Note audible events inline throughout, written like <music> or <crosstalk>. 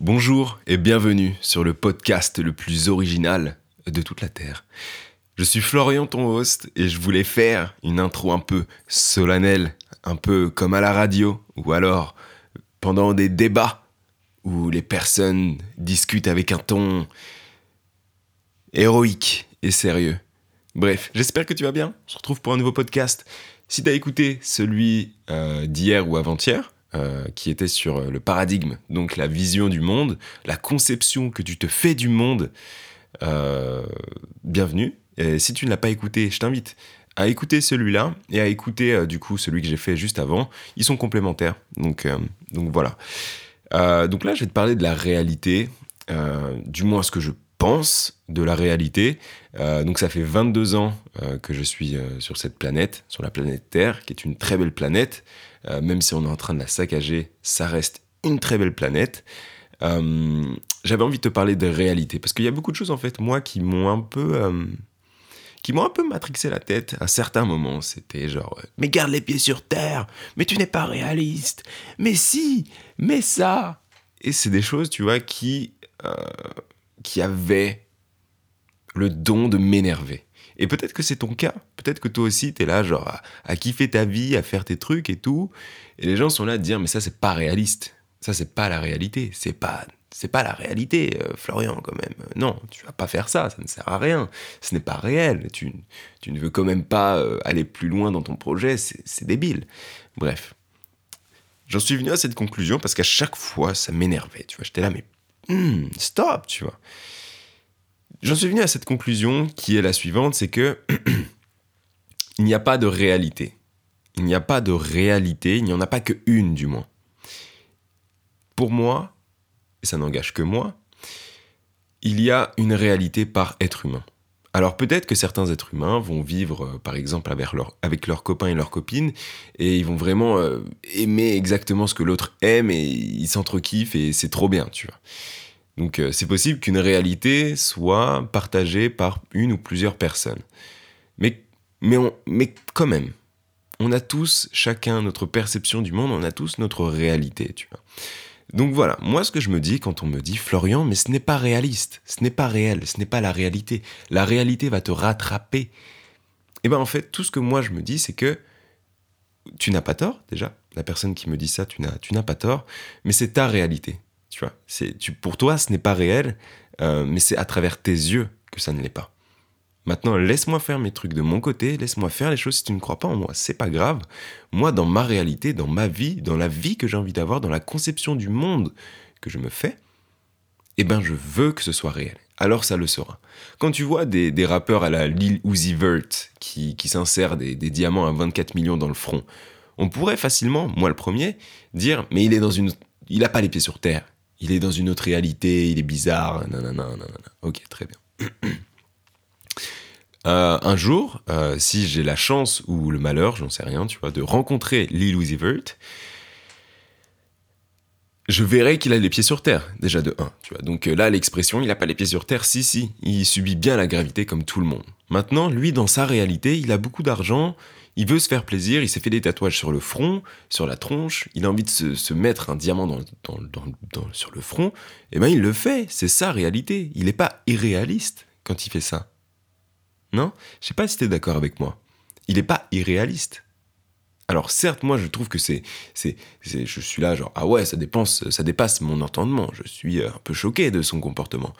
Bonjour et bienvenue sur le podcast le plus original de toute la Terre. Je suis Florian, ton host, et je voulais faire une intro un peu solennelle, un peu comme à la radio, ou alors pendant des débats où les personnes discutent avec un ton héroïque et sérieux. Bref, j'espère que tu vas bien. On se retrouve pour un nouveau podcast. Si tu as écouté celui euh, d'hier ou avant-hier, euh, qui était sur euh, le paradigme, donc la vision du monde, la conception que tu te fais du monde, bienvenue. Et si tu ne l'as pas écouté, je t'invite à écouter celui-là et à écouter du coup celui que j'ai fait juste avant. Ils sont complémentaires. Donc, donc voilà. donc là, je vais te parler de la réalité, du moins ce que je pense de la réalité. Euh, donc ça fait 22 ans euh, que je suis euh, sur cette planète, sur la planète Terre, qui est une très belle planète. même si on est en train de la saccager, ça reste une très belle planète. J'avais envie de te parler de réalité, parce qu'il y a beaucoup de choses en fait, moi, qui m'ont un peu... qui m'ont un peu matrixé la tête à certains moments. C'était genre, mais garde les pieds sur terre, mais tu n'es pas réaliste, mais si, mais ça. Et c'est des choses, tu vois, qui qui avait le don de m'énerver. Et peut-être que c'est ton cas. Peut-être que toi aussi, tu es là, genre, à, kiffer ta vie, à faire tes trucs et tout. Et les gens sont là à dire, mais ça, c'est pas réaliste. Ça, c'est pas la réalité. C'est pas, c'est pas la réalité, euh, Florian, quand même. Non, tu vas pas faire ça. Ça ne sert à rien. Ce n'est pas réel. Tu, tu ne veux quand même pas euh, aller plus loin dans ton projet. C'est débile. Bref. J'en suis venu à cette conclusion parce qu'à chaque fois, ça m'énervait. Tu vois, j'étais là, mais Hmm, stop, tu vois. J'en suis venu à cette conclusion qui est la suivante, c'est que <clears throat> il n'y a pas de réalité. Il n'y a pas de réalité, il n'y en a pas qu'une du moins. Pour moi, et ça n'engage que moi, il y a une réalité par être humain. Alors peut-être que certains êtres humains vont vivre, euh, par exemple, avec, leurs copains et leurs copines, et ils vont vraiment euh, aimer exactement ce que l'autre aime, et ils s'entrekiffent, et c'est trop bien, tu vois. Donc euh, c'est possible qu'une réalité soit partagée par une ou plusieurs personnes. Mais, mais, mais quand même, on a tous, chacun, notre perception du monde, on a tous notre réalité, tu vois. Donc voilà, moi ce que je me dis quand on me dit Florian, mais ce n'est pas réaliste, ce n'est pas réel, ce n'est pas la réalité. La réalité va te rattraper. Et eh bien en fait, tout ce que moi je me dis, c'est que tu n'as pas tort déjà. La personne qui me dit ça, tu n'as, pas tort, mais c'est ta réalité. Tu vois, c'est, tu, pour toi, ce n'est pas réel, euh, mais c'est à travers tes yeux que ça ne l'est pas. Maintenant, laisse-moi faire mes trucs de mon côté, laisse-moi faire les choses si tu ne crois pas en moi, c'est pas grave. Moi, dans ma réalité, dans ma vie, dans la vie que j'ai envie d'avoir, dans la conception du monde que je me fais, eh ben, je veux que ce soit réel. Alors ça le sera. Quand tu vois des, rappeurs à la Lil Uzi Vert qui, qui s'insèrent des, des diamants à 24 millions dans le front, on pourrait facilement, moi le premier, dire mais il est dans une, il a pas les pieds sur terre, il est dans une autre réalité, il est bizarre, nanana, nanana. Ok, très bien. <clears throat> Euh, un jour, euh, si j'ai la chance ou le malheur, j'en sais rien, tu vois, de rencontrer Lil Uzi Vert, je verrai qu'il a les pieds sur terre, déjà de 1, tu vois. Donc euh, là, l'expression, il n'a pas les pieds sur terre, si, si, il subit bien la gravité comme tout le monde. Maintenant, lui, dans sa réalité, il a beaucoup d'argent, il veut se faire plaisir, il s'est fait des tatouages sur le front, sur la tronche, il a envie de se, mettre un diamant sur le front, et ben il le fait, c'est sa réalité. Il n'est pas irréaliste quand il fait ça. Non? Je sais pas si tu es d'accord avec moi. Il n'est pas irréaliste. Alors certes, moi je trouve que c'est, c'est, je suis là genre ah ouais ça dépense, ça dépasse mon entendement. Je suis euh, un peu choqué de son comportement.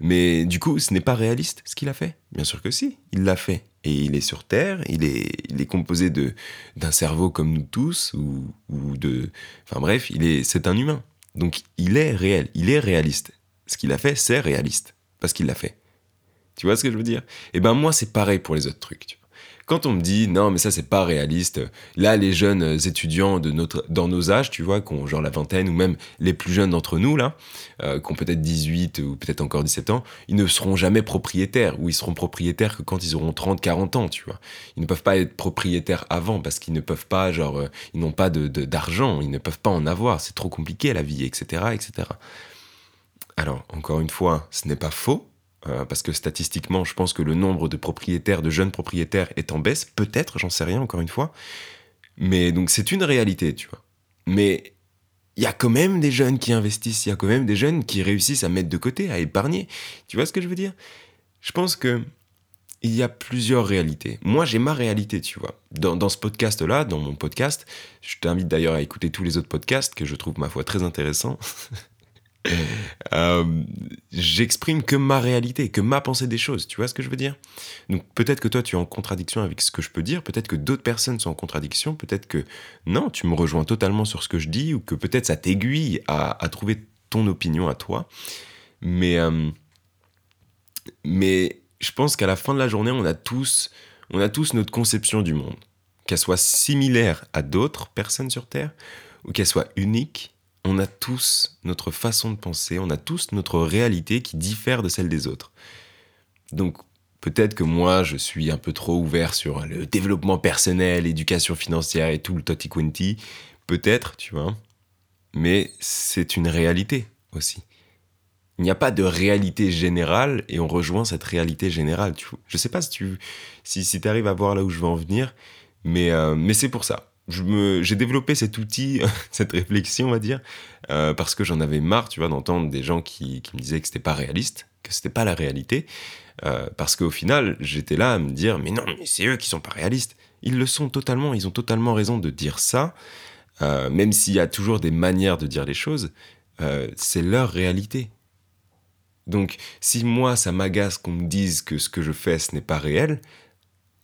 Mais du coup, ce n'est pas réaliste ce qu'il a fait? Bien sûr que si, il l'a fait et il est sur Terre. Il est, il est composé de d'un cerveau comme nous tous ou, ou de, enfin bref, il est, c'est un humain. Donc il est réel, il est réaliste. Ce qu'il a fait, c'est réaliste parce qu'il l'a fait. Tu vois ce que je veux dire? Eh ben moi, c'est pareil pour les autres trucs. Quand on me dit non, mais ça c'est pas réaliste. Là, les jeunes étudiants de notre, dans nos âges, tu vois, qui ont genre la vingtaine ou même les plus jeunes d'entre nous là, euh, qui ont peut-être 18 ou peut-être encore 17 ans, ils ne seront jamais propriétaires ou ils seront propriétaires que quand ils auront 30, 40 ans, tu vois. Ils ne peuvent pas être propriétaires avant parce qu'ils ne peuvent pas, genre, euh, ils n'ont pas de, d'argent, ils ne peuvent pas en avoir. C'est trop compliqué la vie, etc., etc. Alors, encore une fois, ce n'est pas faux, euh, parce que statistiquement, je pense que le nombre de propriétaires, de jeunes propriétaires est en baisse, peut-être, j'en sais rien encore une fois. Mais donc c'est une réalité, tu vois. Mais il y a quand même des jeunes qui investissent, il y a quand même des jeunes qui réussissent à mettre de côté, à épargner. Tu vois ce que je veux dire? Je pense que il y a plusieurs réalités. Moi, j'ai ma réalité, tu vois. Dans, dans ce podcast-là, dans mon podcast, je t'invite d'ailleurs à écouter tous les autres podcasts que je trouve, ma foi, très intéressants. <laughs> <laughs> Euh, j'exprime que ma réalité, que ma pensée des choses. Tu vois ce que je veux dire? Donc peut-être que toi tu es en contradiction avec ce que je peux dire, peut-être que d'autres personnes sont en contradiction, peut-être que non, tu me rejoins totalement sur ce que je dis, ou que peut-être ça t'aiguille à, trouver ton opinion à toi. Mais, euh, mais je pense qu'à la fin de la journée, on a tous, on a tous notre conception du monde, qu'elle soit similaire à d'autres personnes sur Terre, ou qu'elle soit unique on a tous notre façon de penser, on a tous notre réalité qui diffère de celle des autres. Donc peut-être que moi, je suis un peu trop ouvert sur le développement personnel, l'éducation financière et tout le toti quanti. Peut-être, tu vois. Mais c'est une réalité aussi. Il n'y a pas de réalité générale et on rejoint cette réalité générale. Tu Je sais pas si tu si arrives à voir là où je veux en venir, mais, euh, mais c'est pour ça j'ai développé cet outil, <laughs> cette réflexion, on va dire, euh, parce que j'en avais marre, tu vois, d'entendre des gens qui, me disaient que c'était pas réaliste, que c'était pas la réalité, euh, parce qu'au final, j'étais là à me dire, mais non, mais c'est eux qui sont pas réalistes. Ils le sont totalement, ils ont totalement raison de dire ça, euh, même s'il y a toujours des manières de dire les choses, c'est leur réalité. Donc, si moi, ça m'agace qu'on me dise que ce que je fais, ce n'est pas réel,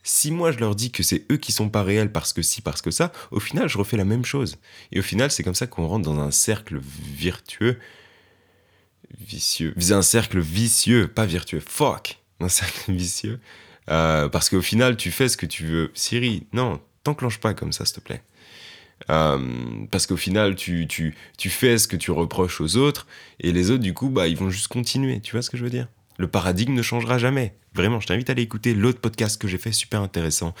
si moi je leur dis que c'est eux qui sont pas réels parce que si, parce que ça, au final je refais la même chose. Et au final c'est comme ça qu'on rentre dans un cercle virtueux, vicieux, un cercle vicieux, pas virtueux, fuck, un cercle <laughs> vicieux. Euh, parce qu'au final tu fais ce que tu veux. Siri, non, t'enclenche pas comme ça s'il te plaît. Euh, parce qu'au final, tu, tu, tu fais ce que tu reproches aux autres, et les autres, du coup, bah, ils vont juste continuer. Tu vois ce que je veux dire? Le paradigme ne changera jamais. Vraiment, je t'invite à aller écouter l'autre podcast que j'ai fait, super intéressant.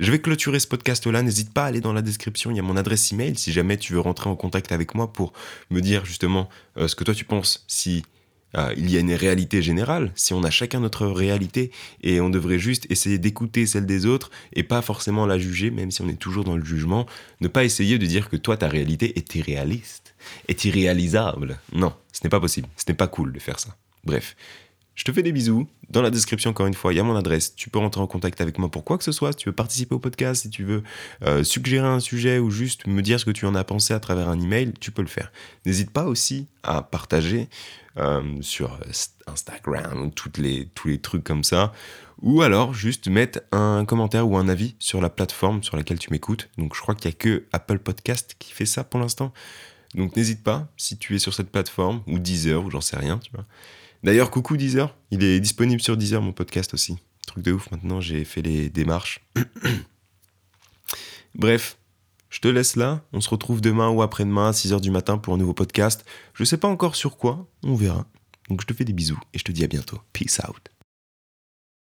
Je vais clôturer ce podcast-là, n'hésite pas à aller dans la description, il y a mon adresse email si jamais tu veux rentrer en contact avec moi pour me dire justement euh, ce que toi tu penses, si euh, il y a une réalité générale, si on a chacun notre réalité et on devrait juste essayer d'écouter celle des autres et pas forcément la juger, même si on est toujours dans le jugement, ne pas essayer de dire que toi ta réalité est irréaliste, est irréalisable. Non, ce n'est pas possible, ce n'est pas cool de faire ça. Bref, je te fais des bisous. Dans la description, encore une fois, il y a mon adresse. Tu peux rentrer en contact avec moi pour quoi que ce soit. Si tu veux participer au podcast, si tu veux euh, suggérer un sujet ou juste me dire ce que tu en as pensé à travers un email, tu peux le faire. N'hésite pas aussi à partager euh, sur Instagram, toutes les, tous les trucs comme ça. Ou alors juste mettre un commentaire ou un avis sur la plateforme sur laquelle tu m'écoutes. Donc je crois qu'il n'y a que Apple Podcast qui fait ça pour l'instant. Donc n'hésite pas, si tu es sur cette plateforme, ou Deezer, ou j'en sais rien, tu vois. D'ailleurs, coucou Deezer, il est disponible sur Deezer, mon podcast aussi. Truc de ouf, maintenant j'ai fait les démarches. <clears throat> Bref, je te laisse là. On se retrouve demain ou après-demain à 6h du matin pour un nouveau podcast. Je sais pas encore sur quoi, on verra. Donc je te fais des bisous et je te dis à bientôt. Peace out.